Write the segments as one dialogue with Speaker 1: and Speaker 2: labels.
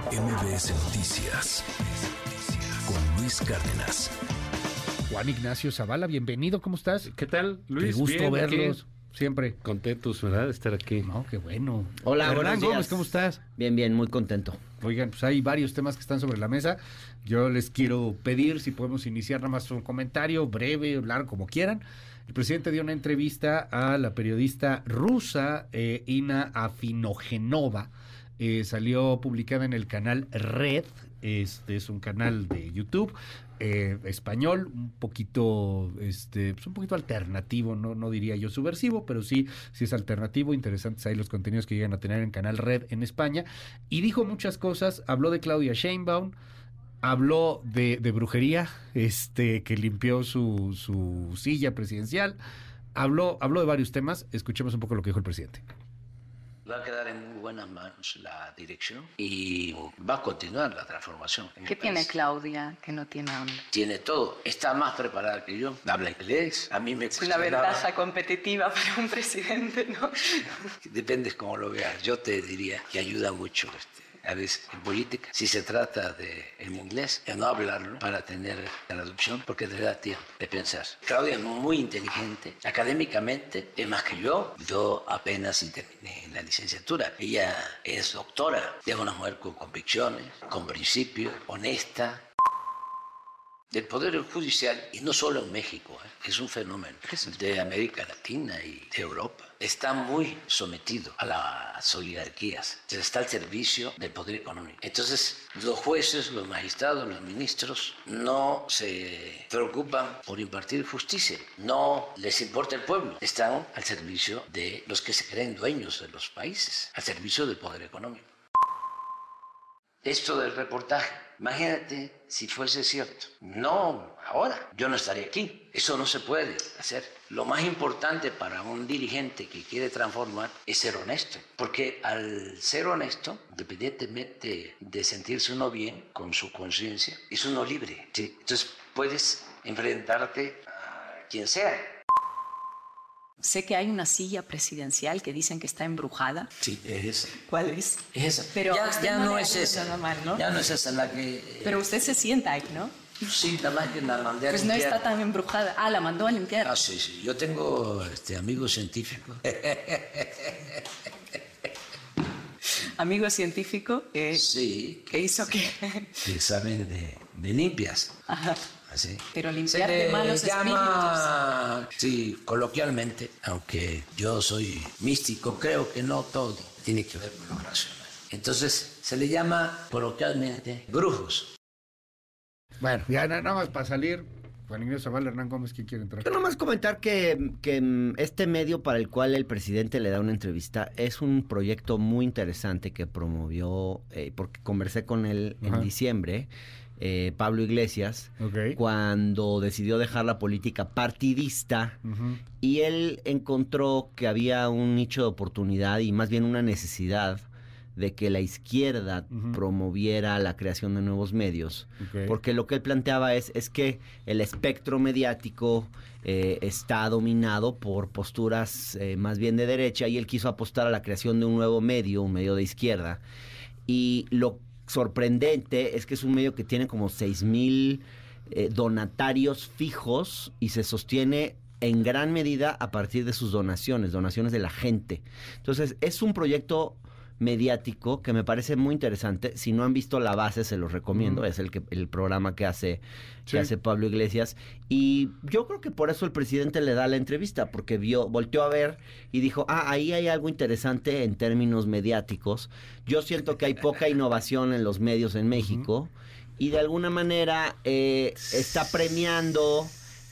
Speaker 1: MBS Noticias con Luis Cárdenas.
Speaker 2: Juan Ignacio Zavala, bienvenido, ¿cómo estás?
Speaker 3: ¿Qué tal, Luis?
Speaker 2: Qué gusto
Speaker 3: Bien,
Speaker 2: verlos,
Speaker 3: aquí.
Speaker 2: siempre.
Speaker 3: Contentos, ¿verdad? De estar aquí.
Speaker 2: No, qué bueno.
Speaker 4: Hola,
Speaker 2: Hernán
Speaker 4: buenos
Speaker 2: Gómez,
Speaker 4: días.
Speaker 2: ¿cómo estás?
Speaker 4: Bien, bien, muy contento.
Speaker 2: Oigan, pues hay varios temas que están sobre la mesa. Yo les quiero pedir si podemos iniciar nada más un comentario breve, largo, como quieran. El presidente dio una entrevista a la periodista rusa eh, Ina Afinogenova. Eh, salió publicada en el canal Red, este es un canal de YouTube eh, español, un poquito, este, pues un poquito alternativo, no, no diría yo subversivo, pero sí, sí es alternativo, interesantes ahí los contenidos que llegan a tener en Canal Red en España. Y dijo muchas cosas, habló de Claudia Sheinbaum, habló de, de brujería, este, que limpió su, su silla presidencial, habló, habló de varios temas, escuchemos un poco lo que dijo el presidente.
Speaker 5: Va a quedar en muy buenas manos la dirección y va a continuar la transformación.
Speaker 6: ¿Qué tiene
Speaker 5: país.
Speaker 6: Claudia que no tiene hambre?
Speaker 5: Tiene todo. Está más preparada que yo. Habla inglés. A mí me
Speaker 6: Es una ventaja competitiva para un presidente, ¿no?
Speaker 5: Depende cómo lo veas. Yo te diría que ayuda mucho este, a veces en política. Si se trata de el inglés, de no hablarlo para tener traducción, porque te da tiempo de pensar. Claudia es muy inteligente. Académicamente es más que yo. Yo apenas terminé la licenciatura. Ella es doctora. Es una mujer con convicciones, con principios, honesta, del Poder Judicial, y no solo en México, ¿eh? es un fenómeno de América Latina y de Europa, está muy sometido a las oligarquías, está al servicio del poder económico. Entonces, los jueces, los magistrados, los ministros no se preocupan por impartir justicia, no les importa el pueblo, están al servicio de los que se creen dueños de los países, al servicio del poder económico. Esto del reportaje, imagínate si fuese cierto. No, ahora yo no estaría aquí. Eso no se puede hacer. Lo más importante para un dirigente que quiere transformar es ser honesto. Porque al ser honesto, independientemente de sentirse uno bien con su conciencia, es uno libre. ¿sí? Entonces puedes enfrentarte a quien sea.
Speaker 6: Sé que hay una silla presidencial que dicen que está embrujada.
Speaker 5: Sí, es esa.
Speaker 6: ¿Cuál es?
Speaker 5: Es esa.
Speaker 6: Pero
Speaker 5: ya,
Speaker 6: usted
Speaker 5: ya
Speaker 6: no
Speaker 5: no, es esa.
Speaker 6: nada mal, ¿no?
Speaker 5: Ya no es esa la que...
Speaker 6: Pero usted se sienta ahí, ¿no?
Speaker 5: Sí, nada más que la mandé a
Speaker 6: Pues no
Speaker 5: limpiar.
Speaker 6: está tan embrujada. Ah, la mandó a limpiar.
Speaker 5: Ah, sí, sí. Yo tengo este, amigos científicos.
Speaker 6: Amigo científico eh,
Speaker 5: Sí,
Speaker 6: que hizo que...
Speaker 5: que saben de, de limpias.
Speaker 6: Ajá.
Speaker 5: Así.
Speaker 6: Pero limpiar
Speaker 5: Se
Speaker 6: de
Speaker 5: le
Speaker 6: malos
Speaker 5: llama, sí, coloquialmente, aunque yo soy místico, creo que no todo tiene que ver con lo racional. Entonces, se le llama coloquialmente brujos.
Speaker 2: Bueno, ya na- nada más para salir, Juan Ignacio Zavala, Hernán Gómez, ¿quién quiere entrar?
Speaker 4: Yo nomás comentar que, que, mm, este medio para el cual el presidente le da una entrevista es un proyecto muy interesante que promovió, eh, porque conversé con él en diciembre, eh, Pablo Iglesias, cuando decidió dejar la política partidista y él encontró que había un nicho de oportunidad y más bien una necesidad de que la izquierda promoviera la creación de nuevos medios. Porque lo que él planteaba es, es que el espectro mediático eh, está dominado por posturas eh, más bien de derecha y él quiso apostar a la creación de un nuevo medio, un medio de izquierda. Y lo sorprendente es que es un medio que tiene como 6 mil eh, donatarios fijos y se sostiene en gran medida a partir de sus donaciones, donaciones de la gente. Entonces, es un proyecto mediático que me parece muy interesante. Si no han visto La Base, se los recomiendo. Es el, que, el programa que hace,
Speaker 2: Sí.
Speaker 4: que hace Pablo Iglesias. Y yo creo que por eso el presidente le da la entrevista, porque vio, volteó a ver y dijo, ah, ahí hay algo interesante en términos mediáticos. Yo siento que hay poca innovación en los medios en México. Y de alguna manera eh, está premiando.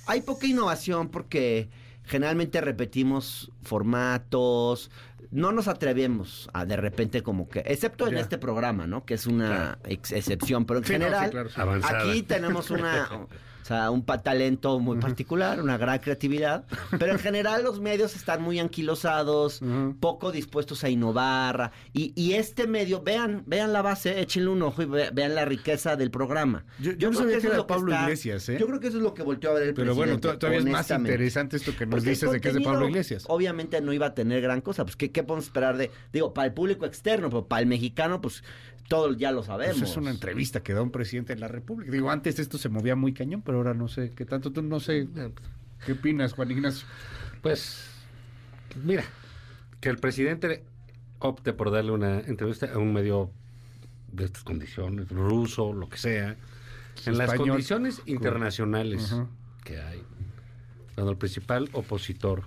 Speaker 4: Hay poca innovación porque generalmente repetimos formatos, no nos atrevemos a de repente como que, excepto en
Speaker 2: Ya.
Speaker 4: este programa, ¿no? Que es una ex- excepción, pero en
Speaker 2: Sí, no, sí,
Speaker 4: general
Speaker 2: claro, sí.
Speaker 3: Avanzada.
Speaker 4: aquí tenemos una, sea, un talento muy particular, una gran creatividad, pero en general los medios están muy anquilosados, poco dispuestos a innovar y, y este medio, vean, vean la base, échenle un ojo y ve- vean la riqueza del programa.
Speaker 2: Yo- yo no
Speaker 4: creo
Speaker 2: sabía que
Speaker 4: es
Speaker 2: era
Speaker 4: lo
Speaker 2: Pablo
Speaker 4: está-
Speaker 2: Iglesias, ¿eh?
Speaker 4: Yo creo que eso es lo que volteó a ver el
Speaker 2: Pero bueno,
Speaker 4: presidente,
Speaker 2: to- todavía es más interesante esto que nos
Speaker 4: Porque
Speaker 2: dices de que es de Pablo Iglesias.
Speaker 4: Obviamente no iba a tener gran cosa, pues ¿qué, qué podemos esperar de, digo, para el público externo, pero para el mexicano, pues todo ya lo sabemos.
Speaker 2: Pues es una entrevista que da un presidente de la República. Digo, antes esto se movía muy cañón, pero ahora no sé qué tanto. Tú no sé. ¿Qué opinas, Juan Ignacio?
Speaker 3: Pues, mira, que el presidente opte por darle una entrevista a un medio de estas condiciones, ruso, lo que sea, en las condiciones internacionales que hay, cuando el principal opositor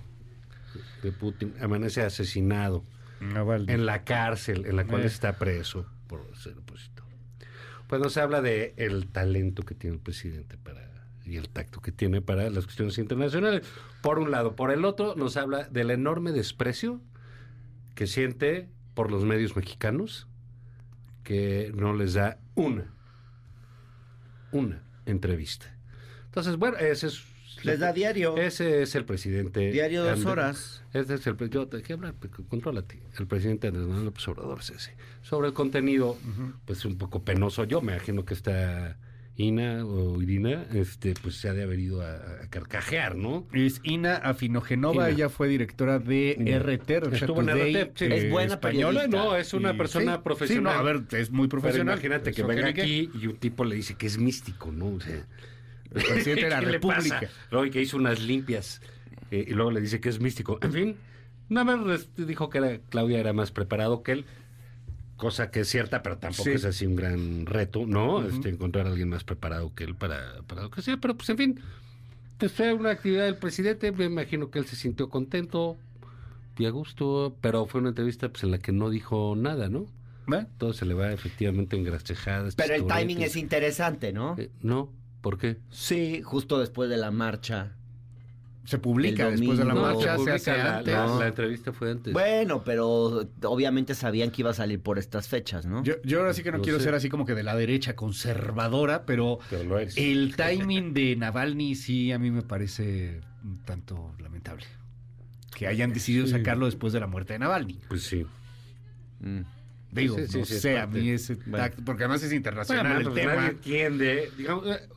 Speaker 3: de Putin amanece asesinado en la cárcel en la cual
Speaker 2: Eh.
Speaker 3: está preso ser opositor. Pues nos habla de el talento que tiene el presidente para y el tacto que tiene para las cuestiones internacionales. Por un lado, por el otro nos habla del enorme desprecio que siente por los medios mexicanos que no les da una una entrevista. Entonces, bueno, ese es
Speaker 4: Les da diario.
Speaker 3: ese es el presidente.
Speaker 4: Diario dos
Speaker 3: Andrés-
Speaker 4: horas.
Speaker 3: Ese es el yo te hablar, contrólate. El presidente Andrés Manuel López Obrador es ese. Sobre el contenido, pues un poco penoso. Yo me imagino que está Ina o Irina, este, pues se ha de haber ido a, a carcajear, ¿no?
Speaker 2: Es Ina Afinogenova,
Speaker 3: Ina.
Speaker 2: ella fue directora de
Speaker 3: Ina.
Speaker 2: RT,
Speaker 3: Estuvo en RT, sí.
Speaker 4: Es buena
Speaker 2: española.
Speaker 4: periodista.
Speaker 3: No, es una
Speaker 2: Y-
Speaker 3: persona
Speaker 2: sí,
Speaker 3: profesional.
Speaker 2: Sí, no, a ver, es muy
Speaker 3: Pero
Speaker 2: profesional.
Speaker 3: imagínate que venga aquí y un tipo le dice que es místico, ¿no? O sea,
Speaker 2: El presidente de la
Speaker 3: ¿qué le
Speaker 2: República.
Speaker 3: pasa? Luego, y que hizo unas limpias eh, y luego le dice que es místico. En fin, nada más dijo que era, Claudia era más preparado que él, cosa que es cierta, pero tampoco
Speaker 2: Sí.
Speaker 3: es así un gran reto, ¿no? este, encontrar a alguien más preparado que él para, para lo que sea, pero pues en fin, pues fue una actividad del presidente, me imagino que él se sintió contento y a gusto, pero fue una entrevista pues, en la que no dijo nada, ¿no?
Speaker 2: ¿Eh?
Speaker 3: Todo se le va efectivamente engracejadas.
Speaker 4: Pero el timing es interesante, ¿no?
Speaker 3: Eh, no, ¿por qué?
Speaker 4: Sí, justo después de la marcha.
Speaker 2: Se publica después de la marcha,
Speaker 3: se
Speaker 2: se hace antes.
Speaker 3: la-
Speaker 4: No.
Speaker 3: la entrevista fue antes.
Speaker 4: Bueno, pero obviamente sabían que iba a salir por estas fechas, ¿no?
Speaker 2: Yo, yo ahora sí que no
Speaker 3: Lo
Speaker 2: quiero
Speaker 3: sé.
Speaker 2: ser así como que de la derecha conservadora, pero
Speaker 3: Pero lo eres.
Speaker 2: el timing de Navalny sí a mí me parece un tanto lamentable. Que hayan decidido
Speaker 3: Sí.
Speaker 2: sacarlo después de la muerte de Navalny.
Speaker 3: Pues sí.
Speaker 4: Mm.
Speaker 2: Digo,
Speaker 3: Sí, sí,
Speaker 2: no
Speaker 3: sí, es
Speaker 2: sé, a mí ese
Speaker 3: Bueno.
Speaker 2: tacto, porque además es
Speaker 3: Bueno,
Speaker 2: internacional el
Speaker 3: pues
Speaker 2: tema.
Speaker 3: nadie entiende. Digamos, eh,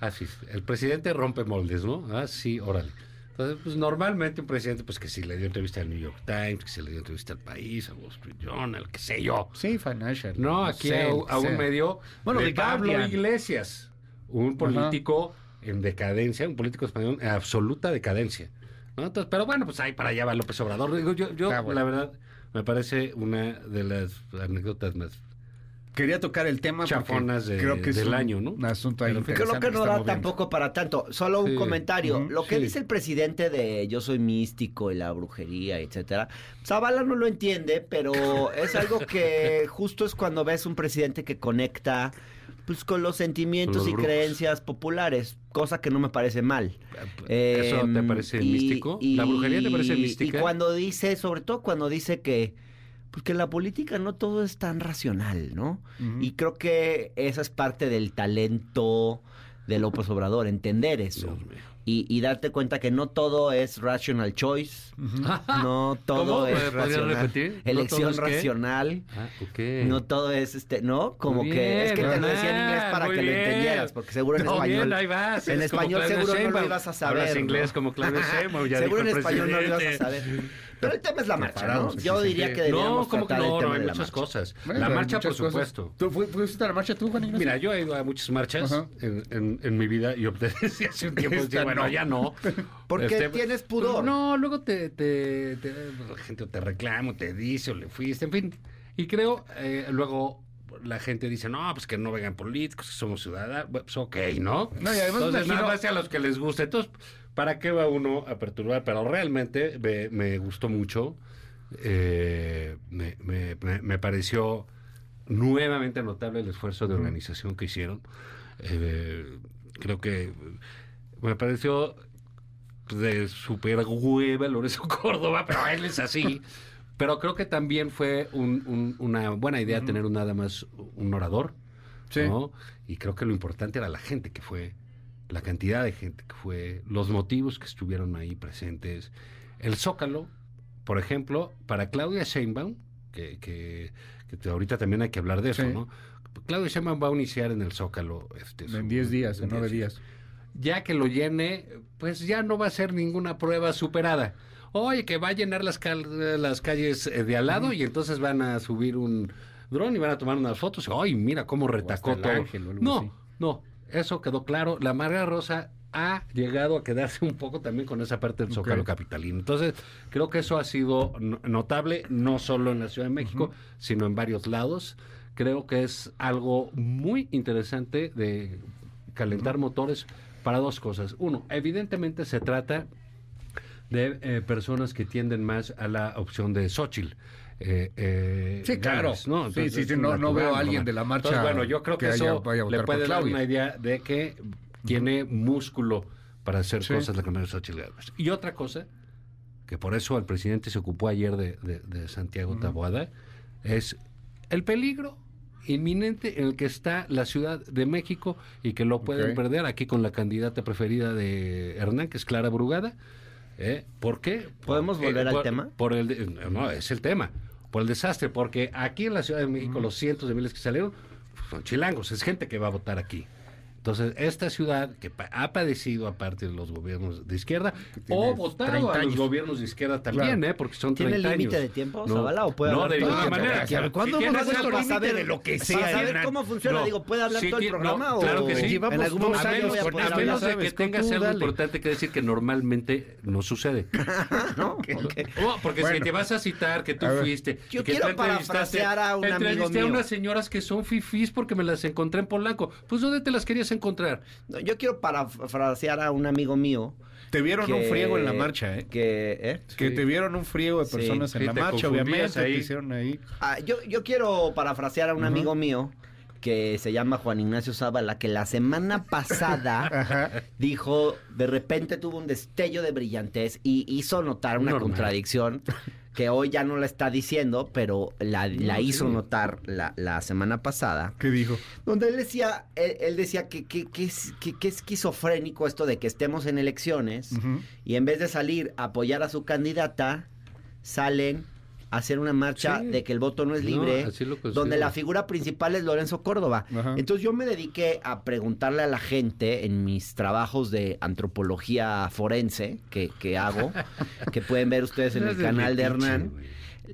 Speaker 3: así, es, el presidente rompe moldes, ¿no? Ah, sí, órale. Entonces, pues normalmente un presidente, pues que si le dio entrevista al New York Times, que si le dio entrevista al país, al Wall Street Journal, qué sé yo.
Speaker 2: Sí, Financial.
Speaker 3: No, aquí
Speaker 2: sé,
Speaker 3: a, un medio
Speaker 2: Bueno,
Speaker 3: de Pablo. Iglesias, un político en decadencia, un político español en absoluta decadencia. ¿no? Entonces, pero bueno, pues ahí para allá va López Obrador. Digo, yo, yo
Speaker 2: Ah, bueno.
Speaker 3: la verdad, me parece una de las anécdotas más
Speaker 2: Quería tocar el tema
Speaker 3: chafonas de-
Speaker 2: creo que
Speaker 3: del
Speaker 2: un,
Speaker 3: año, ¿no?
Speaker 2: un asunto ahí
Speaker 4: Creo que no da
Speaker 2: moviendo.
Speaker 4: tampoco para tanto. Solo un
Speaker 3: Sí.
Speaker 4: comentario. Lo que
Speaker 3: sí.
Speaker 4: dice el presidente de yo soy místico y la brujería, etcétera. Zavala no lo entiende, pero es algo que justo es cuando ves un presidente que conecta pues con los sentimientos
Speaker 3: los
Speaker 4: y creencias populares, cosa que no me parece mal.
Speaker 3: ¿Eso te
Speaker 4: Em,
Speaker 3: parece
Speaker 4: y-
Speaker 3: místico?
Speaker 4: y-
Speaker 3: ¿La brujería te parece mística?
Speaker 4: Y cuando dice, sobre todo cuando dice que, pues que en la política no todo es tan racional, ¿no? Y creo que esa es parte del talento de López Obrador, entender eso. Y, y darte cuenta que no todo es rational choice, no todo
Speaker 3: ¿Cómo?
Speaker 4: es
Speaker 3: ¿Me podrías
Speaker 4: racional.
Speaker 3: repetir? ¿No
Speaker 4: Elección racional.
Speaker 3: Ah.
Speaker 4: No todo es este, ¿no? Como que es que te lo decía en inglés para que lo entendieras, porque seguro en
Speaker 3: No,
Speaker 4: español.
Speaker 3: bien, ahí vas,
Speaker 4: en español seguro no lo ibas a saber.
Speaker 3: Hablas
Speaker 4: ¿no?
Speaker 3: inglés como Sheinbaum, ya
Speaker 4: seguro en
Speaker 3: dijo el
Speaker 4: español no lo ibas a saber. Pero el tema es la marcha, ¿no? Yo diría que deberíamos
Speaker 3: No, como que
Speaker 4: tratar el
Speaker 3: no,
Speaker 4: tema
Speaker 3: no, hay
Speaker 4: de la
Speaker 3: muchas
Speaker 4: marcha.
Speaker 3: cosas.
Speaker 2: Bueno,
Speaker 3: la
Speaker 2: hay
Speaker 3: marcha, por
Speaker 2: muchas cosas.
Speaker 3: supuesto.
Speaker 2: ¿Tú fu- fuiste a la marcha tú, Juan Ignacio?
Speaker 3: Mira, yo he ido a muchas marchas
Speaker 2: Ajá.
Speaker 3: en, en- en mi vida y opté desde hace un tiempo.
Speaker 2: Esta
Speaker 3: decir, bueno,
Speaker 2: no.
Speaker 3: ya no.
Speaker 4: Porque
Speaker 3: Este,
Speaker 4: tienes pudor.
Speaker 3: No, luego te, te, te- la gente te reclama, te dice o le fuiste, en fin. Y creo, eh, luego la gente dice, no, pues que no vengan políticos, que somos ciudadanos. Pues ok, ¿no?
Speaker 2: No, y además
Speaker 3: Entonces, nada más a los que les guste. Entonces, ¿para qué va uno a perturbar? Pero realmente me, me gustó mucho. eh, me, me- me- me pareció nuevamente notable el esfuerzo de organización que hicieron. Eh, creo que me pareció de super hueva Lorenzo Córdoba, pero él es así. Pero creo que también fue un- un- una buena idea tener un, nada más un orador.
Speaker 2: Sí.
Speaker 3: ¿no? Y creo que lo importante era la gente que fue, la cantidad de gente que fue, los motivos que estuvieron ahí presentes. El Zócalo, por ejemplo, para Claudia Sheinbaum, que, que, ahorita también hay que hablar de eso,
Speaker 2: Sí.
Speaker 3: ¿no? Claudia Sheinbaum va a iniciar en el Zócalo. Este,
Speaker 2: En
Speaker 3: su-
Speaker 2: 10 días, en 9
Speaker 3: 10
Speaker 2: días.
Speaker 3: ya que lo llene, pues ya no va a ser ninguna prueba superada. Oye, que va a llenar las, cal- las calles eh, de al lado y entonces van a subir un dron y van a tomar unas fotos. Ay, mira cómo retacó todo.
Speaker 2: ángel
Speaker 3: no,
Speaker 2: así.
Speaker 3: no, eso quedó claro. La Marga Rosa ha llegado a quedarse un poco también con esa parte del Zócalo capitalino. Entonces, creo que eso ha sido no- notable, no solo en la Ciudad de México, sino en varios lados. Creo que es algo muy interesante de calentar motores para dos cosas. Uno, evidentemente se trata de eh, personas que tienden más a la opción de Xochitl. Eh, eh,
Speaker 2: Sí, claro.
Speaker 3: ¿no?
Speaker 2: Sí,
Speaker 3: Entonces,
Speaker 2: sí, no- veo a alguien de la marcha
Speaker 3: Entonces, bueno, yo creo que,
Speaker 2: que haya-
Speaker 3: eso le puede dar una idea de que tiene músculo para hacer
Speaker 2: Sí.
Speaker 3: cosas la de Xochitl Gálvez. Y otra cosa, que por eso el presidente se ocupó ayer de, de- de Santiago Taboada, es el peligro inminente en el que está la Ciudad de México y que lo pueden perder aquí con la candidata preferida de Hernán, que es Clara Brugada. ¿Eh? ¿Por qué?
Speaker 4: ¿Podemos volver al
Speaker 3: por-
Speaker 4: tema?
Speaker 3: Por el, de- no, es el tema. Por el desastre, porque aquí en la Ciudad de México los cientos de miles que salieron pues, son chilangos, es gente que va a votar aquí. Entonces, esta ciudad que pa- ha padecido aparte de los gobiernos de izquierda o
Speaker 2: tiene
Speaker 3: votado
Speaker 2: 30
Speaker 3: a los
Speaker 2: años.
Speaker 3: gobiernos de izquierda también,
Speaker 2: Claro.
Speaker 3: ¿eh? porque son
Speaker 4: ¿Tiene
Speaker 3: 30
Speaker 4: límite
Speaker 3: años.
Speaker 4: de tiempo, Zavala, o puede
Speaker 3: no,
Speaker 4: hablar
Speaker 3: de
Speaker 4: todo el
Speaker 3: ninguna manera.
Speaker 2: ¿Cuándo
Speaker 3: Si
Speaker 2: hemos puesto límite de lo que sea,
Speaker 4: Para saber cómo funciona,
Speaker 3: No.
Speaker 4: digo, ¿puede hablar
Speaker 3: Sí,
Speaker 4: todo el
Speaker 3: ti- no,
Speaker 4: programa?
Speaker 3: claro
Speaker 4: o
Speaker 3: que sí.
Speaker 4: en algún a poder
Speaker 2: esto,
Speaker 3: A
Speaker 4: hablar?
Speaker 3: menos de que tengas algo
Speaker 2: dale.
Speaker 3: importante que decir que normalmente no sucede.
Speaker 4: ¿no? Ok.
Speaker 3: No, porque
Speaker 2: Bueno.
Speaker 3: si te vas a citar que tú
Speaker 2: A
Speaker 3: fuiste.
Speaker 4: Yo quiero parafrasear a un amigo
Speaker 3: entrevisté a
Speaker 4: mío.
Speaker 3: unas señoras que son fifís porque me las encontré en Polanco. Pues ¿dónde te las querías encontrar?
Speaker 4: No, yo quiero parafrasear a un amigo mío.
Speaker 2: Te vieron un friego en la marcha, ¿eh?
Speaker 4: Que, ¿eh?
Speaker 2: Que
Speaker 3: Sí.
Speaker 2: te vieron un friego de personas
Speaker 3: Sí,
Speaker 2: en la marcha, obviamente.
Speaker 3: ahí.
Speaker 2: Te hicieron ahí.
Speaker 4: Ah, yo, yo quiero parafrasear a un amigo mío que se llama Juan Ignacio Zavala, que la semana pasada dijo, de repente tuvo un destello de brillantez y hizo notar una
Speaker 3: Normal.
Speaker 4: contradicción que hoy ya no la está diciendo, pero la, la
Speaker 3: No,
Speaker 4: hizo
Speaker 3: sí.
Speaker 4: notar la, la semana pasada.
Speaker 2: ¿Qué dijo?
Speaker 4: Donde él decía, él, él decía que, que, que es, que- que es esquizofrénico esto de que estemos en elecciones y en vez de salir a apoyar a su candidata, salen hacer una marcha
Speaker 3: Sí.
Speaker 4: de que el voto no es libre, donde la figura principal es Lorenzo Córdoba.
Speaker 2: Ajá.
Speaker 4: Entonces yo me dediqué a preguntarle a la gente en mis trabajos de antropología forense que, que hago, que pueden ver ustedes en el canal de Hernán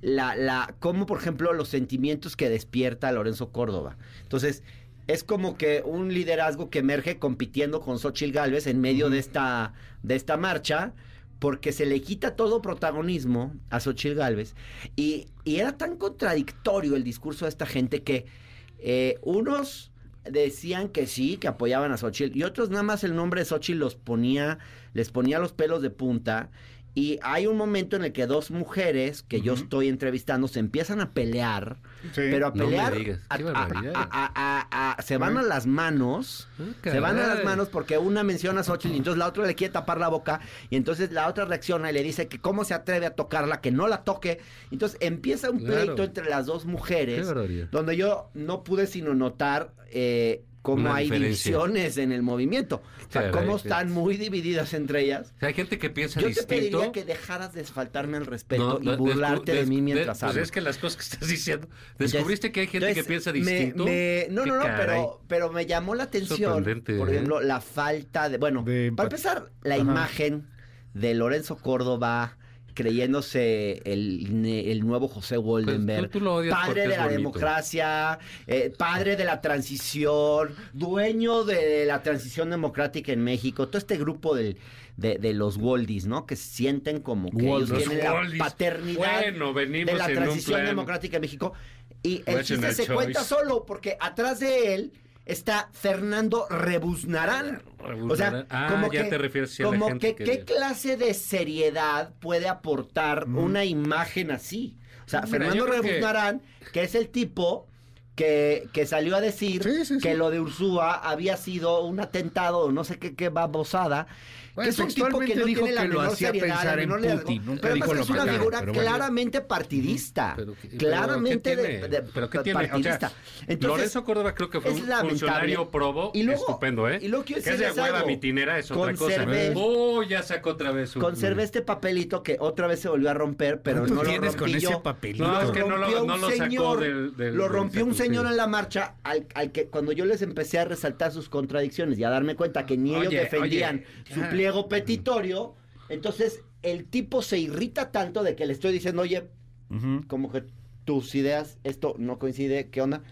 Speaker 4: la, la, como por ejemplo los sentimientos que despierta Lorenzo Córdoba. Entonces, es como que un liderazgo que emerge compitiendo con Xochitl Gálvez en medio de esta, de esta marcha, porque se le quita todo protagonismo a Xochitl Gálvez. Y, y era tan contradictorio el discurso de esta gente que eh, unos decían que sí, que apoyaban a Xochitl, y otros nada más el nombre de Xochitl los ponía, les ponía los pelos de punta. Y hay un momento en el que dos mujeres que yo estoy entrevistando se empiezan a pelear,
Speaker 2: Sí.
Speaker 4: pero a pelear,
Speaker 3: digas,
Speaker 4: a-
Speaker 3: qué
Speaker 4: a-
Speaker 3: barbaridad.
Speaker 4: a- a- a- a- se van a las manos,
Speaker 3: Ah,
Speaker 4: se van a las manos porque una menciona a Xochitl y entonces la otra le quiere tapar la boca y entonces la otra reacciona y le dice que cómo se atreve a tocarla, que no la toque. Entonces empieza un
Speaker 3: Claro.
Speaker 4: pleito entre las dos mujeres
Speaker 3: Qué barbaridad.
Speaker 4: donde yo no pude sino notar eh, cómo hay
Speaker 3: diferencia.
Speaker 4: divisiones en el movimiento. O sea, cómo están muy divididas entre ellas.
Speaker 3: O sea, hay gente que piensa
Speaker 4: Yo te
Speaker 3: distinto.
Speaker 4: pediría que dejaras de faltarme al respeto
Speaker 3: No, no,
Speaker 4: y burlarte de mí mientras
Speaker 3: de- pues es que las cosas que estás diciendo. ¿Descubriste que hay gente que piensa distinto?
Speaker 4: me- no, no, no,
Speaker 3: caray.
Speaker 4: pero, pero me llamó la atención, por
Speaker 3: ¿eh?
Speaker 4: ejemplo, la falta de... Bueno,
Speaker 2: De
Speaker 4: para empezar, la
Speaker 2: Ajá.
Speaker 4: imagen de Lorenzo Córdoba creyéndose el, el nuevo José Goldenberg,
Speaker 3: Pues tú- tú
Speaker 4: padre de la
Speaker 3: bonito.
Speaker 4: democracia, eh, padre de la transición, dueño de la transición democrática en México, todo este grupo del- de, de los Goldis, ¿no? Que sienten como que ellos
Speaker 3: Los
Speaker 4: tienen la paternidad
Speaker 3: Bueno,
Speaker 4: de la transición democrática en México. Y el chiste
Speaker 3: National
Speaker 4: se
Speaker 3: choice.
Speaker 4: cuenta solo porque atrás de él está Fernando Rebuznarán. O sea,
Speaker 3: Rebuznarán. Ah,
Speaker 4: como
Speaker 3: ya
Speaker 4: que,
Speaker 3: te refieres a la
Speaker 4: como
Speaker 3: gente
Speaker 4: que,
Speaker 3: que-
Speaker 4: qué clase de seriedad puede aportar una imagen así. O sea,
Speaker 3: Mira,
Speaker 4: Fernando
Speaker 3: que-
Speaker 4: Rebuznarán, que es el tipo que, que salió a decir
Speaker 2: Sí, sí, sí.
Speaker 4: que lo de Ursúa había sido un atentado o no sé qué, qué babosada.
Speaker 2: Bueno,
Speaker 4: que es un tipo que no
Speaker 2: dijo
Speaker 4: tiene la
Speaker 2: que lo
Speaker 4: menor
Speaker 2: hacía
Speaker 4: seriedad, la
Speaker 2: pensar en
Speaker 4: menor.
Speaker 2: Putin, nunca
Speaker 4: pero además
Speaker 2: lo
Speaker 4: es una figura claramente partidista. Claramente partidista. Entonces,
Speaker 3: Lorenzo Córdoba creo que fue
Speaker 4: es
Speaker 3: un funcionario probo
Speaker 4: Y luego-
Speaker 3: estupendo, ¿eh?
Speaker 4: y luego quiero
Speaker 3: que es de hueva mitinera es otra cosa. Oh, ya sacó otra vez su...
Speaker 4: Conservé este papelito que otra vez se volvió a romper, pero
Speaker 2: ¿Cuánto
Speaker 4: no lo
Speaker 2: tienes con
Speaker 4: rompí
Speaker 2: ese papelito?
Speaker 3: No, es que no lo-
Speaker 4: rompió
Speaker 3: no
Speaker 4: un
Speaker 3: lo sacó
Speaker 4: señor,
Speaker 3: del- del-
Speaker 4: lo rompió un señor en la marcha al, al que cuando yo les empecé a resaltar sus contradicciones y a darme cuenta que ni ellos defendían su. Pliego petitorio, entonces el tipo se irrita tanto de que le estoy diciendo, oye, como que tus ideas, esto no coincide, ¿qué onda?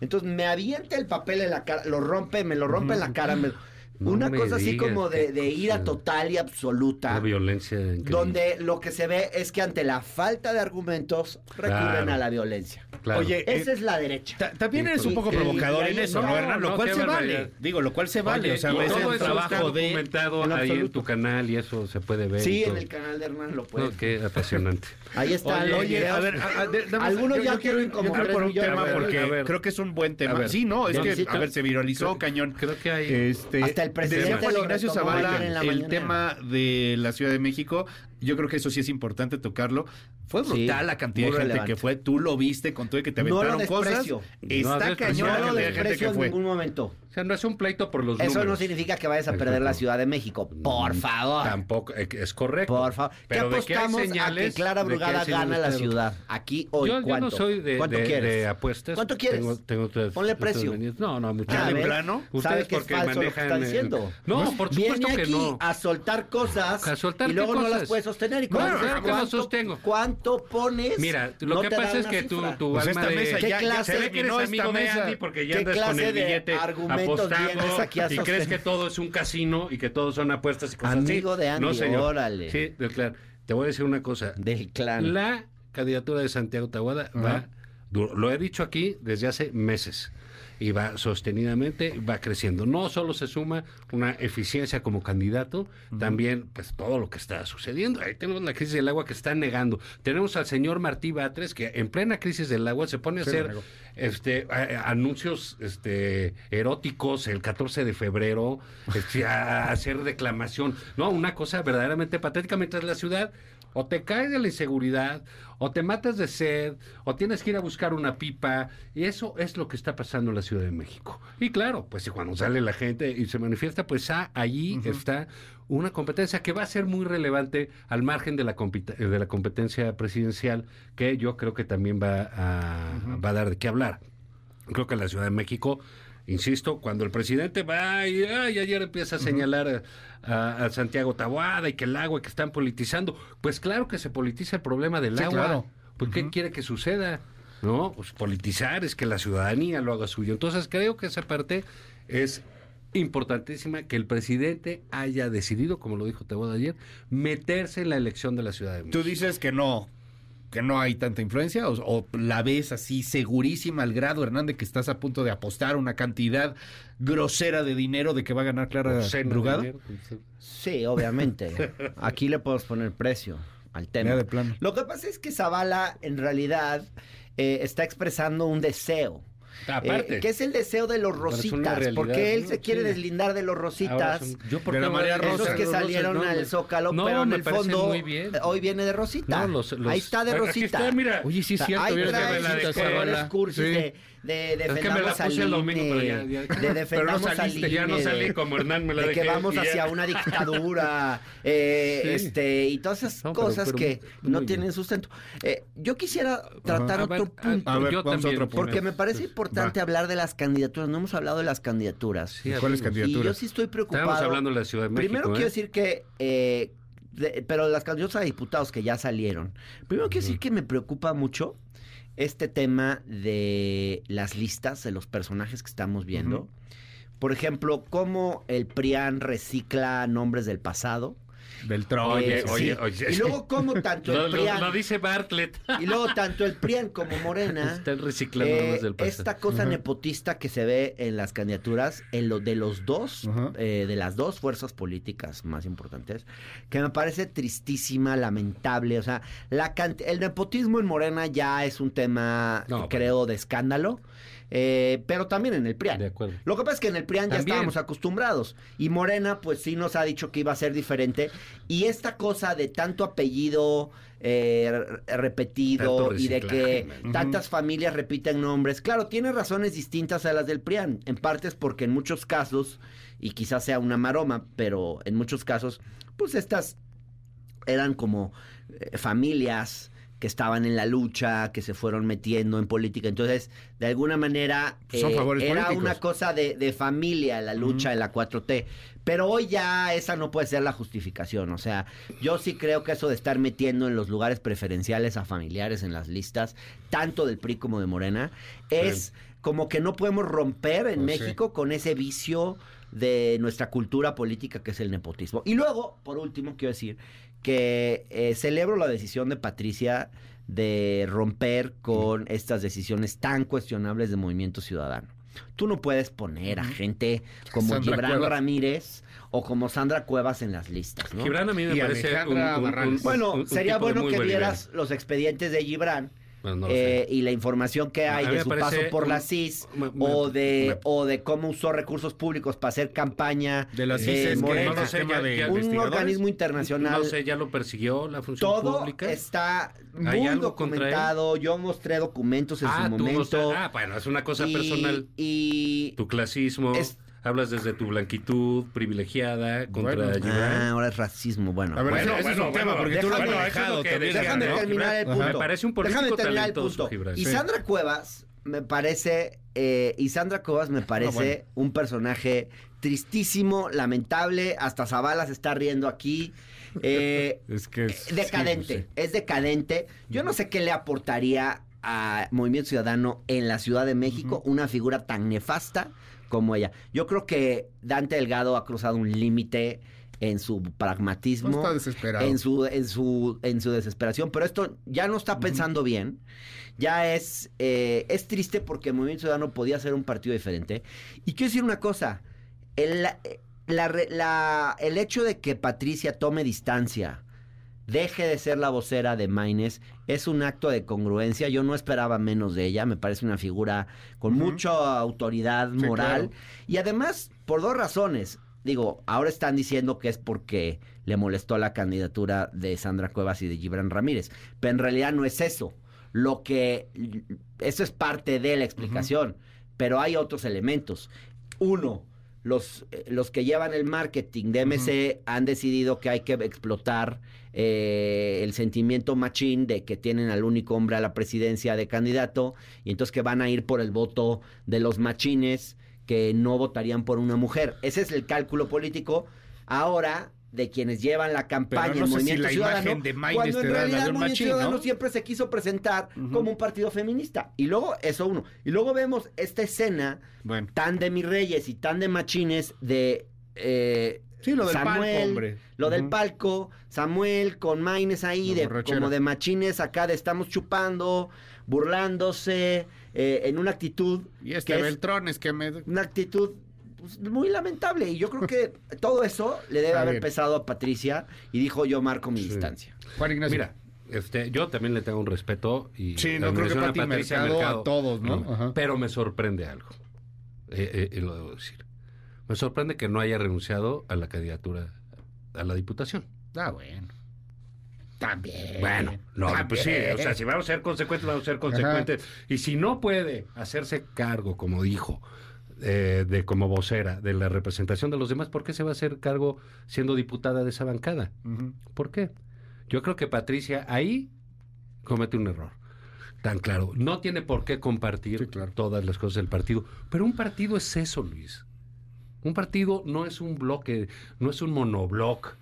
Speaker 4: Entonces me avienta el papel en la cara, lo rompe, me lo rompe en la cara. me-
Speaker 3: No
Speaker 4: una cosa así
Speaker 3: digas
Speaker 4: como de, de ira total y absoluta.
Speaker 3: La violencia increíble.
Speaker 4: Donde lo que se ve es que ante la falta de argumentos recurren
Speaker 3: Claro.
Speaker 4: a la violencia.
Speaker 3: Claro.
Speaker 2: Oye,
Speaker 4: Esa
Speaker 2: eh,
Speaker 4: es la derecha.
Speaker 2: Ta- También eres un poco
Speaker 4: y-
Speaker 2: provocador
Speaker 4: y
Speaker 2: en eso,
Speaker 4: no,
Speaker 2: ¿no, Hernán? Lo
Speaker 3: no,
Speaker 2: cual se
Speaker 3: barbaridad.
Speaker 2: vale. Digo, lo cual se vale.
Speaker 3: Oye,
Speaker 2: o sea,
Speaker 3: y
Speaker 2: es
Speaker 3: todo
Speaker 2: el
Speaker 3: eso está
Speaker 2: trabajo de...
Speaker 3: documentado
Speaker 4: en
Speaker 3: ahí en tu canal y eso se puede ver.
Speaker 4: Sí, en el canal de Hernán lo
Speaker 3: No,
Speaker 4: pueden.
Speaker 3: qué apasionante.
Speaker 4: Ahí está.
Speaker 2: Oye, oye, a ver, a- a- de-
Speaker 4: Algunos
Speaker 2: yo-
Speaker 4: ya
Speaker 2: yo quiero
Speaker 4: tienen como
Speaker 2: por un
Speaker 4: millones
Speaker 2: tema
Speaker 4: de
Speaker 2: porque
Speaker 3: ver.
Speaker 2: creo que es un buen tema.
Speaker 3: A ver.
Speaker 2: sí, no, es que, a ver, se viralizó
Speaker 3: creo-
Speaker 2: cañón.
Speaker 3: creo que hay-
Speaker 2: Este,
Speaker 4: Hasta el presidente lo
Speaker 2: Ignacio Zavala,
Speaker 4: en la
Speaker 2: el tema de la Ciudad de México, yo creo que eso sí es importante tocarlo. Fue
Speaker 4: Sí,
Speaker 2: brutal la cantidad de gente
Speaker 4: relevante.
Speaker 2: que fue, tú lo viste con todo y que te
Speaker 4: No lo
Speaker 2: aventaron cosas.
Speaker 3: No
Speaker 2: Está
Speaker 3: desprecio.
Speaker 2: cañón
Speaker 4: No
Speaker 2: la cantidad de gente
Speaker 4: desprecio
Speaker 2: que
Speaker 4: en
Speaker 2: fue.
Speaker 4: ningún momento
Speaker 3: sea, no es un pleito por los
Speaker 4: Eso no significa que vayas a perder la Ciudad de México. Por
Speaker 3: mm,
Speaker 4: favor.
Speaker 3: Tampoco, eh, es correcto.
Speaker 4: Por favor. ¿Qué
Speaker 3: apostamos que
Speaker 4: a que Clara Brugada gana la ciudad? Aquí, hoy,
Speaker 3: yo,
Speaker 4: ¿cuánto?
Speaker 3: Yo no soy de,
Speaker 4: ¿Cuánto quieres?
Speaker 3: apuestas.
Speaker 4: ¿Cuánto quieres?
Speaker 3: Tengo, tres,
Speaker 4: Ponle precio.
Speaker 3: No, no, mucho.
Speaker 2: ¿Ya de plano?
Speaker 3: ¿Ustedes
Speaker 4: es manejan... Lo que
Speaker 3: están
Speaker 4: diciendo?
Speaker 3: No, pues por supuesto
Speaker 4: Viene aquí
Speaker 3: no.
Speaker 4: a soltar cosas y luego no las puedes sostener. ¿Y
Speaker 3: que
Speaker 4: no
Speaker 3: sostengo.
Speaker 4: ¿Cuánto pones?
Speaker 3: Mira, lo que pasa es que tu alma de...
Speaker 4: ¿Qué clase?
Speaker 3: De Andy y crees que todo es un casino y que todo son apuestas y cosas
Speaker 4: Amigo de Andy,
Speaker 3: no, señor.
Speaker 4: órale.
Speaker 3: Sí, del clan. Te voy a decir una cosa.
Speaker 4: Del clan.
Speaker 3: La candidatura de Santiago Tahuada uh -huh. va... Lo he dicho aquí desde hace meses y va sostenidamente, va creciendo. No solo se suma una eficiencia como candidato, también pues todo lo que está sucediendo. Ahí tenemos la crisis del agua que está negando. Tenemos al señor Martí Batres que en plena crisis del agua se pone a
Speaker 2: Sí,
Speaker 3: hacer este a- a- anuncios este eróticos el 14 de febrero, este, a hacer declamación. No, una cosa verdaderamente patética mientras la ciudad o te caes de la inseguridad, o te matas de sed, o tienes que ir a buscar una pipa, y eso es lo que está pasando en la Ciudad de México. Y claro, pues si cuando sale la gente y se manifiesta, pues ah, allí está una competencia que va a ser muy relevante al margen de la, de la competencia presidencial, que yo creo que también va a, va a dar de qué hablar. Creo que en la Ciudad de México, insisto, cuando el presidente va y ay, ayer empieza a señalar a, a- a Santiago Taboada y que el agua que están politizando, pues claro que se politiza el problema del
Speaker 2: Sí,
Speaker 3: agua.
Speaker 2: claro.
Speaker 3: ¿Por qué quiere que suceda? No, pues politizar es que la ciudadanía lo haga suyo. Entonces creo que esa parte es importantísima que el presidente haya decidido, como lo dijo Taboada ayer, meterse en la elección de la Ciudad de México.
Speaker 2: Tú dices que no, que no hay tanta influencia, o, o la ves así segurísima al grado, Hernández, que estás a punto de apostar una cantidad grosera de dinero de que va a ganar Clara Brugada.
Speaker 3: dinero,
Speaker 4: Sí, obviamente. Aquí le podemos poner precio al tema.
Speaker 2: Ya de plano.
Speaker 4: Lo que pasa es que Zavala en realidad eh, está expresando un deseo.
Speaker 3: Aparte.
Speaker 4: Eh, que es el deseo de los rositas,
Speaker 3: realidad,
Speaker 4: porque él
Speaker 3: ¿no?
Speaker 4: se quiere
Speaker 3: Sí.
Speaker 4: deslindar de los rositas.
Speaker 3: son- yo por
Speaker 2: De María Rosa.
Speaker 4: Esos que salieron
Speaker 3: no,
Speaker 4: al
Speaker 3: me-
Speaker 4: Zócalo,
Speaker 3: no,
Speaker 4: pero en el fondo
Speaker 3: muy bien.
Speaker 4: hoy viene de Rosita.
Speaker 3: No, los- los-
Speaker 4: Ahí está de Rosita.
Speaker 3: está, mira.
Speaker 2: Oye, sí, es cierto.
Speaker 4: ahí trae
Speaker 2: la de
Speaker 4: cursis
Speaker 2: Sí.
Speaker 4: de, de
Speaker 3: Es que me la
Speaker 4: defendamos al
Speaker 3: puse el domingo, pero ya-
Speaker 4: INE,
Speaker 3: ya-
Speaker 4: de
Speaker 3: pero no
Speaker 4: defendamos al
Speaker 3: saliste, ya no
Speaker 4: INE,
Speaker 3: salí
Speaker 4: de-
Speaker 3: como Hernán me la
Speaker 4: de que vamos hacia una dictadura eh,
Speaker 3: Sí.
Speaker 4: este y todas esas
Speaker 3: No,
Speaker 4: cosas
Speaker 3: pero
Speaker 4: que
Speaker 3: muy
Speaker 4: no
Speaker 3: bien.
Speaker 4: tienen sustento. Eh, yo quisiera tratar otro
Speaker 3: ver,
Speaker 4: punto.
Speaker 2: A ver,
Speaker 3: yo
Speaker 2: vamos a
Speaker 3: también,
Speaker 2: otro punto.
Speaker 4: Porque me parece importante
Speaker 2: Va.
Speaker 4: hablar de las candidaturas. No hemos hablado de las candidaturas.
Speaker 3: Sí,
Speaker 2: ¿Cuáles
Speaker 3: hablemos.
Speaker 4: y
Speaker 2: candidaturas?
Speaker 4: yo sí estoy preocupado.
Speaker 3: Estábamos hablando de la Ciudad de México.
Speaker 4: Primero
Speaker 3: ¿eh?
Speaker 4: quiero decir que, eh, de- pero las candidaturas a diputados que ya salieron. Primero quiero decir que me preocupa mucho este tema de las listas de los personajes que estamos viendo. Por ejemplo, cómo el PRIAN recicla nombres del pasado.
Speaker 2: Beltrán.
Speaker 3: Oye,
Speaker 4: Eh,
Speaker 3: oye,
Speaker 4: sí.
Speaker 3: oye.
Speaker 4: Y luego cómo tanto el
Speaker 3: lo-
Speaker 4: PRIAN
Speaker 3: lo dice Bartlett.
Speaker 4: y luego tanto el PRIAN como Morena
Speaker 3: Están reciclando
Speaker 4: eh,
Speaker 3: del pasado.
Speaker 4: esta cosa nepotista que se ve en las candidaturas, en lo de los dos, eh, de las dos fuerzas políticas más importantes, que me parece tristísima, lamentable. O sea, la el nepotismo en Morena ya es un tema,
Speaker 3: No,
Speaker 4: creo, de escándalo. Eh, pero también en el PRIAN.
Speaker 3: De acuerdo.
Speaker 4: Lo que pasa es que en el PRIAN ya estábamos acostumbrados. Y Morena, pues sí nos ha dicho que iba a ser diferente. Y esta cosa de tanto apellido eh, re- repetido y de que tantas familias repiten nombres. Claro, tiene razones distintas a las del PRIAN. En parte es porque en muchos casos, y quizás sea una maroma, pero en muchos casos, pues estas eran como eh, familias que estaban en la lucha, que se fueron metiendo en política. Entonces, de alguna manera,
Speaker 2: Son
Speaker 4: eh,
Speaker 2: favores
Speaker 4: era
Speaker 2: políticos.
Speaker 4: una cosa de, de familia la lucha en la 4T. Pero hoy ya esa no puede ser la justificación. O sea, yo sí creo que eso de estar metiendo en los lugares preferenciales a familiares en las listas, tanto del PRI como de Morena, es como que no podemos romper en
Speaker 2: Pues sí.
Speaker 4: México con ese vicio de nuestra cultura política que es el nepotismo. Y luego, por último, quiero decir que eh, celebro la decisión de Patricia de romper con estas decisiones tan cuestionables de Movimiento Ciudadano. Tú no puedes poner a gente como
Speaker 2: Sandra
Speaker 4: Gibran
Speaker 2: Cuevas.
Speaker 4: Ramírez o como Sandra Cuevas en las listas, ¿no?
Speaker 3: Gibran a mí me
Speaker 2: Y
Speaker 3: parece un, un- un-
Speaker 4: Bueno,
Speaker 3: un- un
Speaker 4: sería
Speaker 3: tipo de
Speaker 4: bueno
Speaker 3: muy
Speaker 4: que vieras los expedientes de Gibran
Speaker 3: Bueno, no lo
Speaker 4: eh, y la información que hay de su paso por
Speaker 3: un-
Speaker 4: la CIS
Speaker 3: me- me-
Speaker 4: o de
Speaker 3: me-
Speaker 4: o de cómo usó recursos públicos para hacer campaña
Speaker 2: De la
Speaker 4: eh,
Speaker 2: CIS
Speaker 4: Morena.
Speaker 2: no sé, ya- ya-
Speaker 4: un organismo internacional
Speaker 3: No sé, ya lo persiguió la función
Speaker 4: todo
Speaker 3: pública.
Speaker 4: está
Speaker 3: ¿Hay
Speaker 4: muy documentado yo mostré documentos en
Speaker 3: ah,
Speaker 4: su
Speaker 3: no
Speaker 4: momento
Speaker 3: sé. Ah, bueno, es una cosa
Speaker 4: y,
Speaker 3: personal.
Speaker 4: y
Speaker 3: Tu clasismo.
Speaker 4: Es-
Speaker 3: Hablas desde tu blanquitud privilegiada contra
Speaker 2: Bueno.
Speaker 3: Gibran.
Speaker 4: ah, ahora es racismo bueno
Speaker 2: A ver,
Speaker 3: Bueno,
Speaker 2: ese- es
Speaker 3: bueno,
Speaker 2: un tema, porque tú lo has
Speaker 3: es
Speaker 2: manejado
Speaker 3: ¿no?
Speaker 4: terminar el punto.
Speaker 3: Me parece un político talentoso. Gibran.
Speaker 4: Y. Sandra Cuevas me parece, eh, y Sandra Cuevas me parece
Speaker 2: bueno.
Speaker 4: un personaje tristísimo, lamentable, hasta Zavala se está riendo aquí. eh,
Speaker 2: Es que es-
Speaker 4: decadente,
Speaker 2: sí,
Speaker 4: es decadente. Yo no sé qué le aportaría a Movimiento Ciudadano en la Ciudad de México una figura tan nefasta como ella. Yo creo que Dante Delgado ha cruzado un límite en su pragmatismo,
Speaker 2: No está desesperado.
Speaker 4: en su en su en su desesperación, pero esto ya no está pensando bien. Ya es eh, es triste porque Movimiento Ciudadano podía ser un partido diferente. Y quiero decir una cosa, el, la re- la- el hecho de que Patricia tome distancia, deje de ser la vocera de Maines, es un acto de congruencia. Yo no esperaba menos de ella. Me parece una figura con mucha autoridad
Speaker 2: Sí,
Speaker 4: moral.
Speaker 2: claro.
Speaker 4: Y además, por dos razones. Digo, ahora están diciendo que es porque le molestó la candidatura de Sandra Cuevas y de Gibran Ramírez. Pero en realidad no es eso. Lo que. Eso es parte de la explicación. Pero hay otros elementos. Uno, los, eh, los que llevan el marketing de MC han decidido que hay que explotar eh, el sentimiento machín de que tienen al único hombre a la presidencia de candidato y entonces que van a ir por el voto de los machines que no votarían por una mujer. Ese es el cálculo político ahora de quienes llevan la campaña
Speaker 2: Pero no
Speaker 4: en
Speaker 2: si
Speaker 4: Movimiento
Speaker 2: la
Speaker 4: Ciudadano,
Speaker 2: imagen de Maines
Speaker 4: cuando en realidad
Speaker 2: un
Speaker 4: Movimiento
Speaker 2: machín,
Speaker 4: Ciudadano
Speaker 2: ¿no?
Speaker 4: siempre se quiso presentar como un partido feminista. Y luego, eso uno. Y luego vemos esta escena
Speaker 2: Bueno.
Speaker 4: tan de mis reyes y tan de machines de eh,
Speaker 2: Sí, lo del
Speaker 4: Samuel,
Speaker 2: palco, hombre.
Speaker 4: lo del palco, Samuel con Maines ahí, de, como de machines acá de estamos chupando, burlándose, eh, en una actitud
Speaker 2: Y este
Speaker 4: que es
Speaker 2: Beltrón es que me...
Speaker 4: una actitud pues, muy lamentable. Y yo creo que todo eso le debe haber pesado a Patricia y dijo yo marco mi distancia.
Speaker 2: Juan Ignacio.
Speaker 3: Mira, este, yo también le tengo un respeto y
Speaker 2: Sí, no, creo que
Speaker 3: a Patricia
Speaker 2: Mercado a todos, ¿no?
Speaker 3: Pero me sorprende algo. Eh, eh, y lo debo decir. Me sorprende que no haya renunciado a la candidatura a la diputación.
Speaker 2: Ah, bueno. También.
Speaker 3: Bueno, no,
Speaker 2: También.
Speaker 3: pues sí, o sea, si vamos a ser consecuentes, vamos a ser consecuentes. Y si no puede hacerse cargo, como dijo, eh, de como vocera de la representación de los demás, ¿por qué se va a hacer cargo siendo diputada de esa bancada? ¿Por qué? Yo creo que Patricia ahí comete un error. Tan claro. No tiene por qué compartir
Speaker 2: Sí, claro.
Speaker 3: todas las cosas del partido. Pero un partido es eso, Luis. Un partido no es un bloque, no es un monobloc.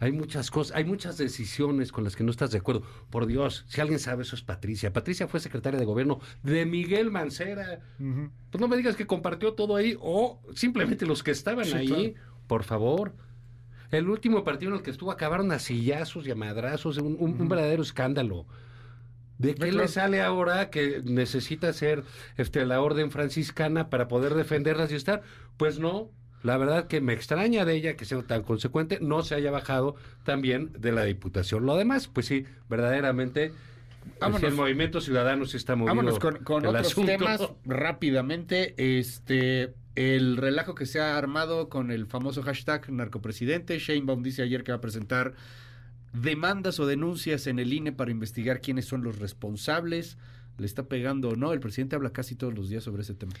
Speaker 3: Hay muchas cosas, hay muchas decisiones con las que no estás de acuerdo. Por Dios, si alguien sabe eso es Patricia. Patricia fue secretaria de gobierno de Miguel Mancera. Pues no me digas que compartió todo ahí o simplemente los que estaban
Speaker 2: Sí,
Speaker 3: ahí, por favor. El último partido en el que estuvo acabaron a sillazos y a madrazos, un, un- un verdadero escándalo. ¿De qué
Speaker 2: claro.
Speaker 3: le sale ahora que necesita ser este, la orden franciscana para poder defenderlas y estar? Pues no. La verdad que me extraña de ella que sea tan consecuente, no se haya bajado también de la diputación. Lo demás, pues sí, verdaderamente,
Speaker 2: Vámonos.
Speaker 3: el movimiento ciudadano sí está movido.
Speaker 2: Vámonos con, con otros
Speaker 3: asunto.
Speaker 2: temas rápidamente. Este, el relajo que se ha armado con el famoso hashtag narcopresidente. Sheinbaum dice ayer que va a presentar demandas o denuncias en el INE para investigar quiénes son los responsables. ¿Le está pegando o no? El presidente habla casi todos los días sobre ese tema.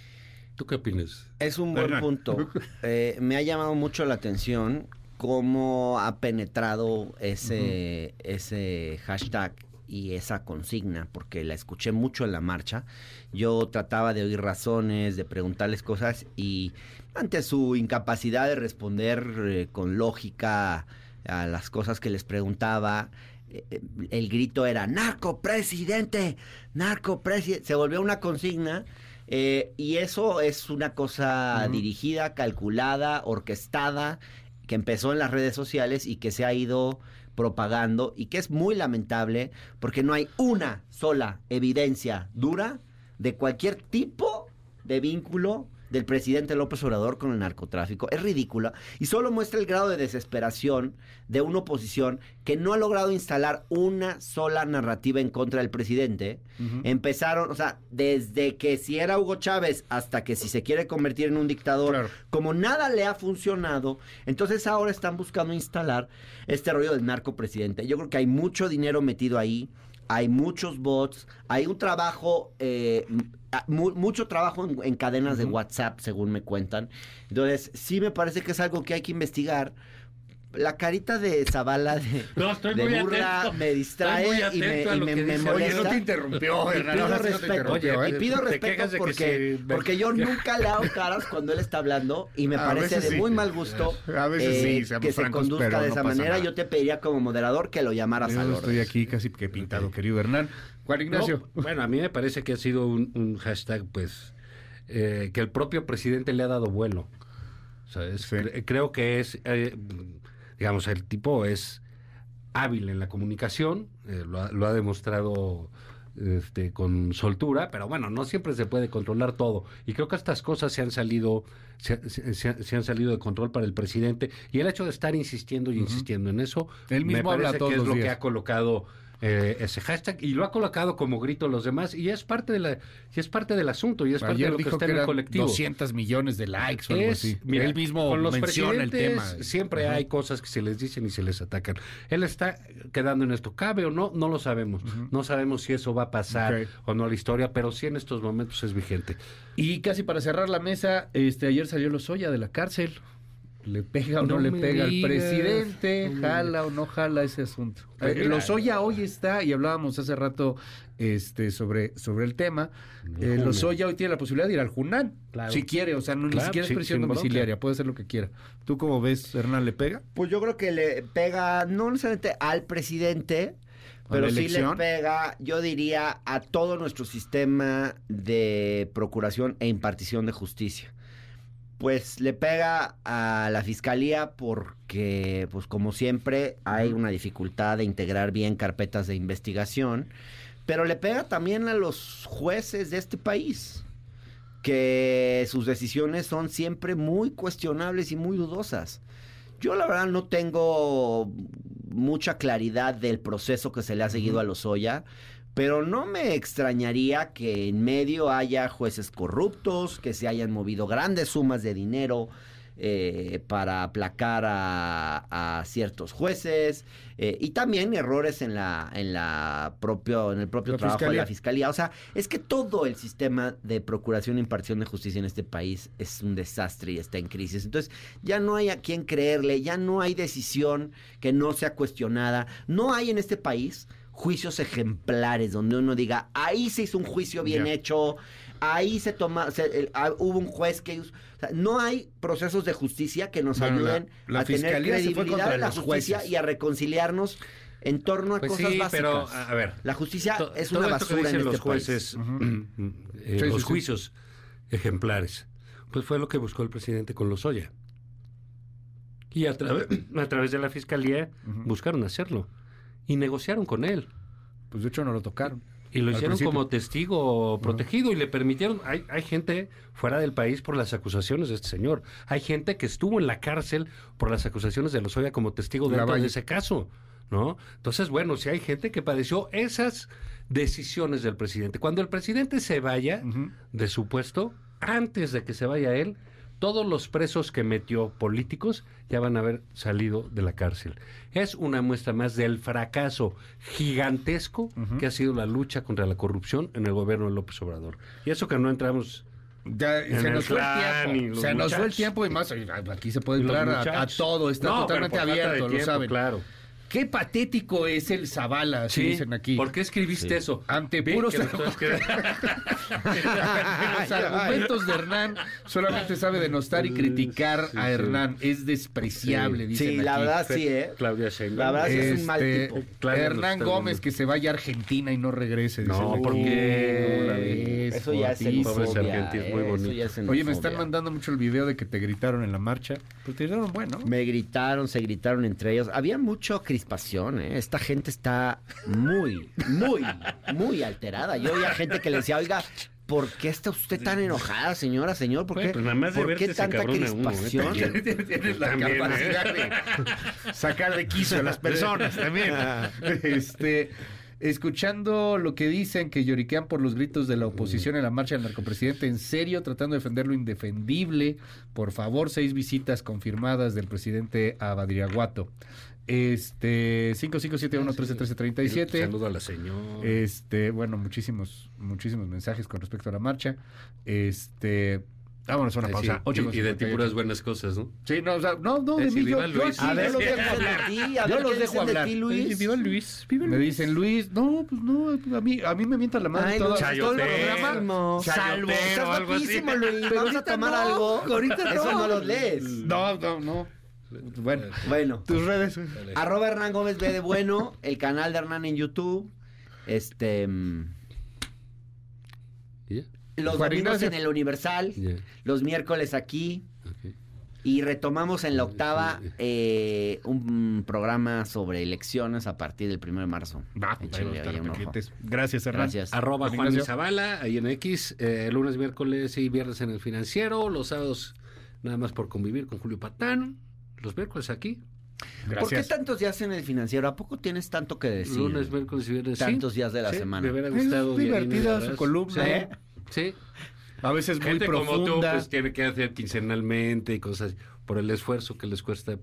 Speaker 3: ¿Tú qué opinas?
Speaker 4: Es un buen punto. Eh, me ha llamado mucho la atención cómo ha penetrado ese, ese hashtag y esa consigna, porque la escuché mucho en la marcha. Yo trataba de oír razones, de preguntarles cosas y ante su incapacidad de responder eh, con lógica a las cosas que les preguntaba, eh, el grito era narco presidente, narco presidente, se volvió una consigna eh, y eso es una cosa dirigida, calculada, orquestada, que empezó en las redes sociales y que se ha ido propagando y que es muy lamentable porque no hay una sola evidencia dura de cualquier tipo de vínculo del presidente López Obrador con el narcotráfico. Es ridícula y solo muestra el grado de desesperación de una oposición que no ha logrado instalar una sola narrativa en contra del presidente. Empezaron, o sea, desde que si era Hugo Chávez hasta que si se quiere convertir en un dictador,
Speaker 2: Claro.
Speaker 4: como nada le ha funcionado, entonces ahora están buscando instalar este rollo del narco presidente. Yo creo que hay mucho dinero metido ahí, hay muchos bots, hay un trabajo, eh, mu- mucho trabajo en, en cadenas de WhatsApp, según me cuentan. Entonces, sí me parece que es algo que hay que investigar. La carita de Zavala de,
Speaker 3: No, estoy
Speaker 4: de
Speaker 3: muy
Speaker 4: burla
Speaker 3: atento.
Speaker 4: me distrae
Speaker 3: Estoy muy
Speaker 4: y me,
Speaker 3: a
Speaker 4: y me-
Speaker 3: que
Speaker 4: me
Speaker 3: dice.
Speaker 2: Oye,
Speaker 4: molesta.
Speaker 2: no te interrumpió, sí no te
Speaker 4: respeto,
Speaker 2: interrumpió, ¿eh?
Speaker 4: y pido
Speaker 3: Te
Speaker 4: respeto porque,
Speaker 3: sí,
Speaker 4: porque yo nunca le hago caras cuando él está hablando y me
Speaker 2: A
Speaker 4: parece de
Speaker 2: sí.
Speaker 4: muy mal gusto
Speaker 2: A veces
Speaker 4: eh,
Speaker 2: sí,
Speaker 4: que se conduzca de esa manera.
Speaker 2: nada.
Speaker 4: Yo te pediría como moderador que lo llamaras
Speaker 2: Yo
Speaker 4: al
Speaker 2: estoy aquí casi que pintado, querido Hernán. Juan Ignacio.
Speaker 3: No, bueno, a mí me parece que ha sido un, un hashtag, pues, eh, que el propio presidente le ha dado vuelo. O sea, es-
Speaker 2: Sí.
Speaker 3: cre- creo que es, eh, digamos, el tipo es hábil en la comunicación, eh, lo, ha, lo ha demostrado este, con soltura, pero bueno, no siempre se puede controlar todo. Y creo que estas cosas se han salido, se, se- se- se han salido de control para el presidente. Y el hecho de estar insistiendo y insistiendo en eso,
Speaker 2: Él
Speaker 3: me
Speaker 2: mismo habla
Speaker 3: parece
Speaker 2: todos
Speaker 3: que es lo que ha colocado eh, ese hashtag y lo ha colocado como grito a los demás y es parte de la y es parte del asunto y es parte de lo que está
Speaker 2: que
Speaker 3: en el colectivo.
Speaker 2: 200 millones de likes o algo así.
Speaker 3: mira,
Speaker 2: Él mismo
Speaker 3: con los
Speaker 2: menciona el tema.
Speaker 3: presidentes Siempre
Speaker 2: Ajá.
Speaker 3: hay cosas que se les dicen y se les atacan. Él está quedando en esto. ¿Cabe o no? No lo sabemos. No sabemos si eso va a pasar o no a la historia, pero sí en estos momentos es vigente.
Speaker 2: Y casi para cerrar la mesa, este ayer salió Lozoya de la cárcel. ¿Le pega o no,
Speaker 3: No
Speaker 2: le pega al presidente?
Speaker 3: No
Speaker 2: ¿Jala o no jala ese asunto? Eh, Lozoya hoy está, y hablábamos hace rato este sobre, sobre el tema. Eh. Lozoya hoy tiene la posibilidad de ir al Junán.
Speaker 3: Claro.
Speaker 2: Si quiere, o sea, no, ni siquiera es
Speaker 3: sí,
Speaker 2: prisión
Speaker 3: bronca.
Speaker 2: domiciliaria, puede hacer lo que quiera. ¿Tú cómo ves, Hernán, le pega?
Speaker 4: Pues yo creo que le pega, no necesariamente al presidente,
Speaker 2: ¿A
Speaker 4: pero sí le pega, yo diría, a todo nuestro sistema de procuración e impartición de justicia. Pues le pega a la fiscalía porque, pues como siempre, hay una dificultad de integrar bien carpetas de investigación, pero le pega también a los jueces de este país, que sus decisiones son siempre muy cuestionables y muy dudosas. Yo la verdad no tengo mucha claridad del proceso que se le ha seguido a Lozoya, pero no me extrañaría que en medio haya jueces corruptos, que se hayan movido grandes sumas de dinero eh, para aplacar a, a ciertos jueces eh, y también errores en la en la propio en el propio
Speaker 2: La
Speaker 4: trabajo de la fiscalía. O sea, es que todo el sistema de procuración e impartición de justicia en este país es un desastre y está en crisis. Entonces, ya no hay a quién creerle, ya no hay decisión que no sea cuestionada. No hay en este país juicios ejemplares donde uno diga, ahí se hizo un juicio bien hecho, ahí se toma, se- el- ah, hubo un juez que... o sea, no hay procesos de justicia que nos
Speaker 2: Bueno,
Speaker 4: ayuden
Speaker 2: la
Speaker 4: a tener
Speaker 2: fiscalía se fue
Speaker 4: credibilidad
Speaker 2: contra
Speaker 4: en la
Speaker 2: los
Speaker 4: justicia
Speaker 2: jueces.
Speaker 4: y a reconciliarnos en torno a
Speaker 3: Pues
Speaker 4: cosas
Speaker 3: sí,
Speaker 4: básicas.
Speaker 3: pero a ver,
Speaker 4: la justicia
Speaker 3: To-
Speaker 4: es una
Speaker 3: que
Speaker 4: basura en este
Speaker 3: los
Speaker 4: país.
Speaker 3: jueces, eh,
Speaker 2: Sí, sí,
Speaker 3: los
Speaker 2: sí.
Speaker 3: juicios ejemplares, pues fue lo que buscó el presidente con Lozoya. Y a, través a través de la fiscalía buscaron hacerlo y negociaron con él.
Speaker 2: Pues de hecho no lo tocaron.
Speaker 3: Y lo hicieron
Speaker 2: principio.
Speaker 3: como testigo protegido y le permitieron. Hay, hay gente fuera del país por las acusaciones de este señor. Hay gente que estuvo en la cárcel por las acusaciones de Lozoya como testigo dentro de ese caso. ¿no? Entonces, bueno, si hay gente que padeció esas decisiones del presidente. Cuando el presidente se vaya de su puesto, antes de que se vaya él, todos los presos que metió políticos ya van a haber salido de la cárcel. Es una muestra más del fracaso gigantesco que ha sido la lucha contra la corrupción en el gobierno de López Obrador. Y eso que no entramos
Speaker 2: Ya, se nos fue el tiempo. Se nos fue el tiempo y más. Aquí se puede entrar a- todo, está
Speaker 3: No,
Speaker 2: totalmente abierto, lo saben.
Speaker 3: Claro.
Speaker 2: Qué patético es el Zavala, así dicen aquí.
Speaker 3: ¿Por qué escribiste eso?
Speaker 2: Ante puros
Speaker 3: que
Speaker 2: los argumentos de Hernán solamente sabe denostar y criticar
Speaker 3: Sí,
Speaker 2: a
Speaker 3: sí.
Speaker 2: Hernán. Es despreciable,
Speaker 3: Sí.
Speaker 2: dicen
Speaker 4: Sí, la
Speaker 2: aquí.
Speaker 4: verdad sí, ¿eh?
Speaker 3: Claudia Sheinbaum.
Speaker 4: La verdad sí es un mal
Speaker 2: Este,
Speaker 4: tipo.
Speaker 3: Claudia nos
Speaker 2: Hernán Gómez que se vaya a Argentina y no regrese.
Speaker 3: No,
Speaker 2: dicen aquí.
Speaker 3: ¿por qué?
Speaker 2: No la ves,
Speaker 4: Eso ya es xenofobia.
Speaker 3: Muy bonito.
Speaker 2: Oye, me están mandando mucho el video de que te gritaron en la marcha. Pues te gritaron bueno.
Speaker 4: Me gritaron, se gritaron entre ellos. Había mucha crispación, ¿eh? Esta gente está muy, muy, muy alterada. Yo oía gente que le decía, oiga, ¿por qué está usted tan enojada, señora, señor? ¿Por
Speaker 3: Bueno,
Speaker 4: qué,
Speaker 3: pues nada más de
Speaker 4: ¿por qué tanta
Speaker 3: encabrona uno, ¿eh?
Speaker 4: crispación?
Speaker 3: También.
Speaker 2: Tienes la
Speaker 3: También, ¿eh?
Speaker 2: capacidad de sacar de quicio a las personas también. Este, escuchando lo que dicen que lloriquean por los gritos de la oposición en la marcha del narcopresidente, en serio, tratando de defender lo indefendible. Por favor, seis visitas confirmadas del presidente a Badriaguato. Este, 5571-131337.
Speaker 3: Saludo a la señora.
Speaker 2: Este, bueno, muchísimos, muchísimos mensajes con respecto a la marcha. Este, vámonos a una pausa.
Speaker 3: sí,
Speaker 2: Ocho
Speaker 3: y,
Speaker 2: con
Speaker 3: y de ti
Speaker 2: 58.
Speaker 3: puras buenas cosas, ¿no?
Speaker 2: Sí, no, o sea, no, no, de
Speaker 3: Eh, sí,
Speaker 2: mí, yo,
Speaker 3: viva
Speaker 2: yo
Speaker 3: Luis.
Speaker 4: A ver,
Speaker 2: yo los
Speaker 4: ¿qué
Speaker 2: dejo
Speaker 4: de
Speaker 2: hablar.
Speaker 4: ti? A
Speaker 2: Yo los
Speaker 4: ¿qué
Speaker 2: dejo
Speaker 4: dicen de
Speaker 2: hablar.
Speaker 4: ti, Luis?
Speaker 3: Viva Luis. Viva
Speaker 2: Me dicen, Luis, no, pues no, a mí, a mí me mientan la madre
Speaker 4: Ay,
Speaker 2: todo,
Speaker 4: no,
Speaker 2: todo el programa. Salvo,
Speaker 4: Estás guapísimo, Luis. Vamos a tomar
Speaker 2: no,
Speaker 4: algo.
Speaker 2: ahorita
Speaker 4: Eso
Speaker 2: no.
Speaker 4: no los lees.
Speaker 2: No, no, no. Bueno,
Speaker 4: Bueno.
Speaker 2: tus redes.
Speaker 4: Arroba Hernán Gómez B de Bueno, el canal de Hernán en YouTube. Este. mm. Los
Speaker 2: Juan
Speaker 4: domingos
Speaker 2: Ignacio.
Speaker 4: en el Universal. Los miércoles aquí. Y retomamos en la octava eh, un programa sobre elecciones a partir del 1 de marzo.
Speaker 2: Va,
Speaker 4: Échale.
Speaker 2: Gracias, Hernán.
Speaker 4: Gracias.
Speaker 3: Arroba
Speaker 2: Juan.
Speaker 3: Zavala, ahí en X, eh, lunes, miércoles y viernes en el financiero, los sábados nada más por convivir con Julio Patán, los miércoles aquí,
Speaker 4: ¿Por qué
Speaker 2: Gracias.
Speaker 4: tantos días en el financiero? ¿A poco tienes tanto que decir?
Speaker 3: lunes, miércoles y viernes. sí.
Speaker 4: Tantos días de la
Speaker 3: Sí,
Speaker 4: semana.
Speaker 3: Me hubiera
Speaker 2: Es
Speaker 3: gustado.
Speaker 2: divertida
Speaker 3: Dianina,
Speaker 2: su columna.
Speaker 3: Sí.
Speaker 2: ¿eh?
Speaker 3: Sí.
Speaker 2: A veces muy
Speaker 3: Gente como tú,
Speaker 2: profunda.
Speaker 3: pues tiene que hacer quincenalmente y cosas así, por el esfuerzo que les cuesta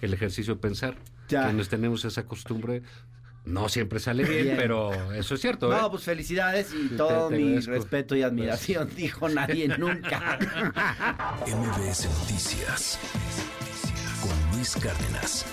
Speaker 3: el ejercicio de pensar.
Speaker 4: Ya.
Speaker 3: Quienes tenemos esa costumbre, no siempre sale bien,
Speaker 4: Bien.
Speaker 3: pero eso es cierto. ¿eh?
Speaker 4: No, pues felicidades y
Speaker 3: Te-
Speaker 4: todo
Speaker 3: te
Speaker 4: mi
Speaker 3: agradezco.
Speaker 4: respeto y admiración, dijo nadie nunca.
Speaker 1: MBS Noticias Cárdenas.